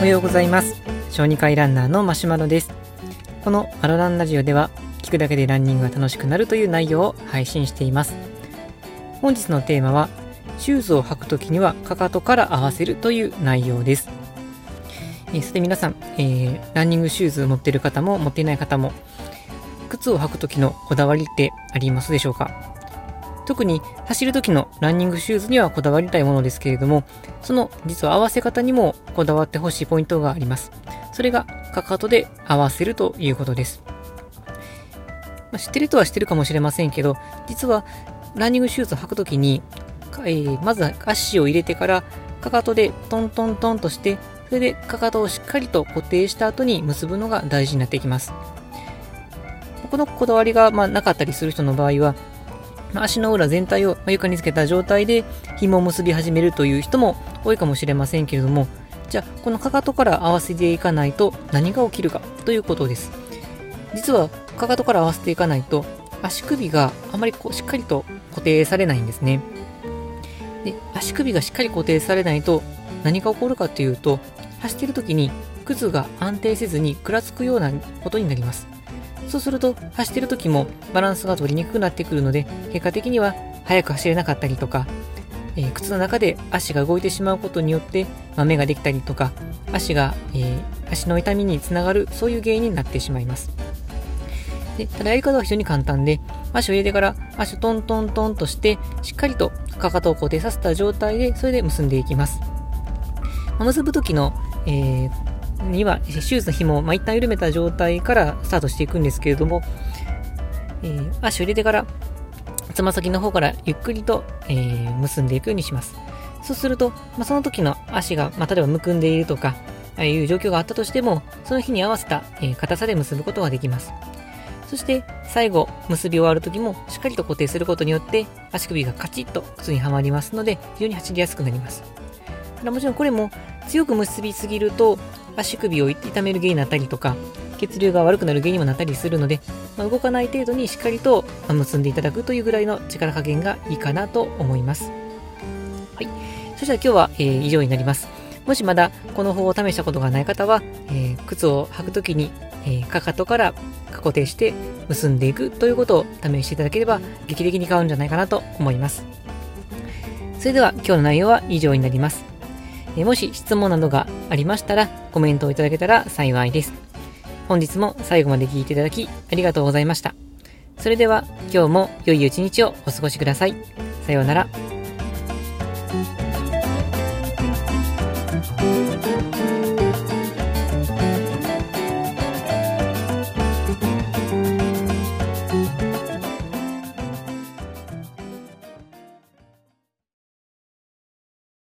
おはようございます。小児科医ランナーのマシュマロです。このアロランラジオでは聞くだけでランニングが楽しくなるという内容を配信しています。本日のテーマはシューズを履くときにはかかとから合わせるという内容です。えー、そして皆さん、えー、ランニングシューズ持っている方も持っていない方も靴を履く時のこだわりってありますでしょうか？特に走る時のランニングシューズにはこだわりたいものですけれども、その実は合わせ方にもこだわってほしいポイントがあります。それがかかとで合わせるということです。まあ、知ってる人は知ってるかもしれませんけど、実はランニングシューズを履くときに、えー、まず足を入れてからかかとでトントントンとして、それでかかとをしっかりと固定した後に結ぶのが大事になってきます。このこだわりがまなかったりする人の場合は、足の裏全体を床につけた状態で紐を結び始めるという人も多いかもしれませんけれども、じゃあこのかかとから合わせていかないと何が起きるかということです。実はかかとから合わせていかないと足首があまりこうしっかりと固定されないんですね。で足首がしっかり固定されないと何が起こるかというと走っている時に靴が安定せずにくらつくようなことになります。そうすると走ってる時もバランスが取りにくくなってくるので結果的には速く走れなかったりとか、えー、靴の中で足が動いてしまうことによって豆ができたりとか足が、えー、足の痛みにつながるそういう原因になってしまいます。でただやり方は非常に簡単で足を入れてから足をトントントンとしてしっかりとかかとを固定させた状態でそれで結んでいきます。結ぶ時の、えーには、シューズの紐を、まあ、一旦緩めた状態からスタートしていくんですけれども、えー、足を入れてから、つま先の方からゆっくりと、えー、結んでいくようにします。そうすると、まあ、その時の足が、まあ、例えばむくんでいるとか、ああいう状況があったとしても、その日に合わせた、えー、硬さで結ぶことができます。そして最後、結び終わる時もしっかりと固定することによって足首がカチッと靴にはまりますので非常に走りやすくなります。ただもちろんこれも強く結びすぎると足首を痛める原因になったりとか、血流が悪くなる原因にもなったりするので、まあ、動かない程度にしっかりと結んでいただくというぐらいの力加減がいいかなと思います。はい。そしたら今日は、えー、以上になります。もしまだこの方法を試したことがない方は、えー、靴を履くときに、えー、かかとから固定して結んでいくということを試していただければ劇的に変わるんじゃないかなと思います。それでは今日の内容は以上になります。えもし質問などがありましたらコメントをいただけたら幸いです。本日も最後まで聞いていただきありがとうございました。それでは今日も良い一日をお過ごしください。さようなら。